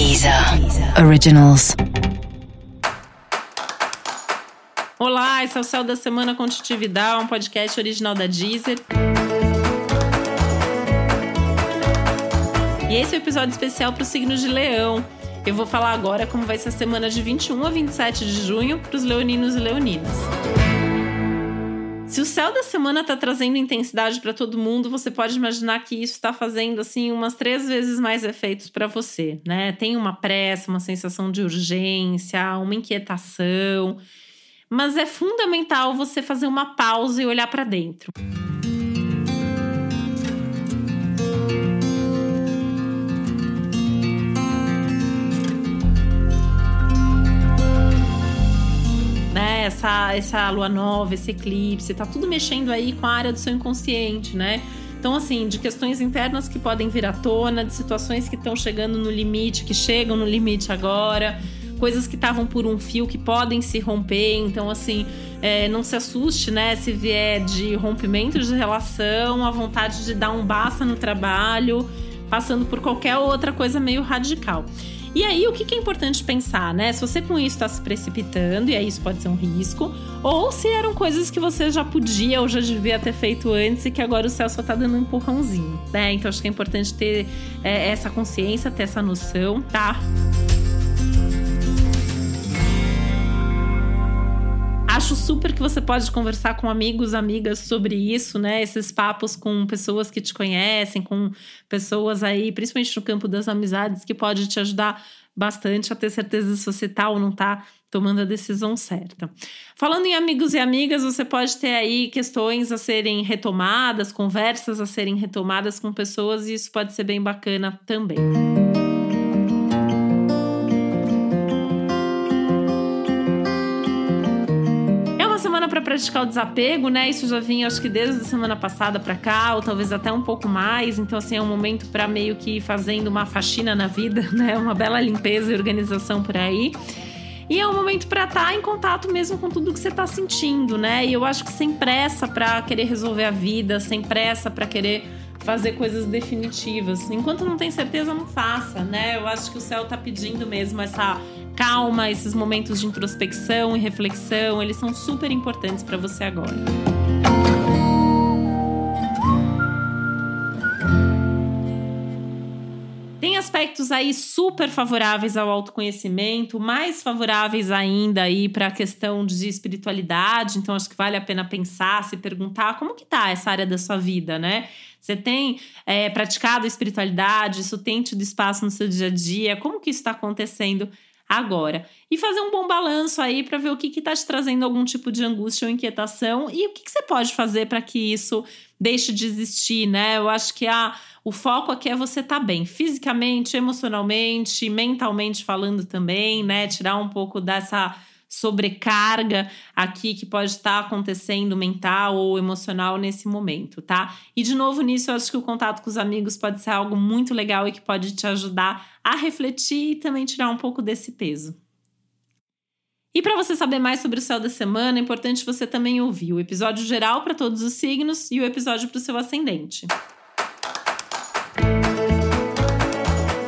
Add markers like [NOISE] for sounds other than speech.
Deezer Originals. Olá, esse é o Céu da Semana com Titi Vidal, um podcast original da Deezer. E esse é o um episódio especial para o signo de Leão. Eu vou falar agora como vai ser a semana de 21 a 27 de junho para os leoninos e leoninas. Se o céu da semana tá trazendo intensidade para todo mundo, você pode imaginar que isso está fazendo assim umas três vezes mais efeitos para você, né? Tem uma pressa, uma sensação de urgência, uma inquietação, mas é fundamental você fazer uma pausa e olhar para dentro. Essa, essa lua nova, esse eclipse, tá tudo mexendo aí com a área do seu inconsciente, né? Então, assim, de questões internas que podem vir à tona, de situações que estão chegando no limite, que chegam no limite agora, coisas que estavam por um fio que podem se romper. Então, assim, é, não se assuste, né? Se vier de rompimento de relação, a vontade de dar um basta no trabalho, passando por qualquer outra coisa meio radical. E aí, o que é importante pensar, né? Se você com isso está se precipitando, e aí isso pode ser um risco, ou se eram coisas que você já podia ou já devia ter feito antes e que agora o céu só tá dando um empurrãozinho, né? Então acho que é importante ter é, essa consciência, ter essa noção, tá? Acho super que você pode conversar com amigos, amigas sobre isso, né? Esses papos com pessoas que te conhecem, com pessoas aí, principalmente no campo das amizades, que pode te ajudar bastante a ter certeza se você tá ou não tá tomando a decisão certa. Falando em amigos e amigas, você pode ter aí questões a serem retomadas, conversas a serem retomadas com pessoas, e isso pode ser bem bacana também. Para praticar o desapego, né? Isso já vinha, acho que desde a semana passada para cá, ou talvez até um pouco mais. Então, assim, é um momento para meio que ir fazendo uma faxina na vida, [LAUGHS] né? Uma bela limpeza e organização por aí. E é um momento para estar tá em contato mesmo com tudo que você está sentindo, né? E eu acho que sem pressa para querer resolver a vida, sem pressa para querer fazer coisas definitivas. Enquanto não tem certeza, não faça, né? Eu acho que o céu tá pedindo mesmo essa calma, esses momentos de introspecção e reflexão, eles são super importantes para você agora. Tem aspectos aí super favoráveis ao autoconhecimento, mais favoráveis ainda aí para a questão de espiritualidade. Então acho que vale a pena pensar, se perguntar como que tá essa área da sua vida, né? Você tem é, praticado espiritualidade? Isso tem tido espaço no seu dia a dia? Como que isso está acontecendo agora. E fazer um bom balanço aí para ver o que está te trazendo algum tipo de angústia ou inquietação e o que, que você pode fazer para que isso deixe de existir, né? Eu acho que a, o foco aqui é você estar tá bem, fisicamente, emocionalmente, mentalmente falando também, né? Tirar um pouco dessa sobrecarga aqui que pode estar acontecendo mental ou emocional nesse momento, tá? E de novo nisso, eu acho que o contato com os amigos pode ser algo muito legal e que pode te ajudar a refletir e também tirar um pouco desse peso. E para você saber mais sobre o céu da semana, é importante você também ouvir o episódio geral para todos os signos e o episódio para o seu ascendente.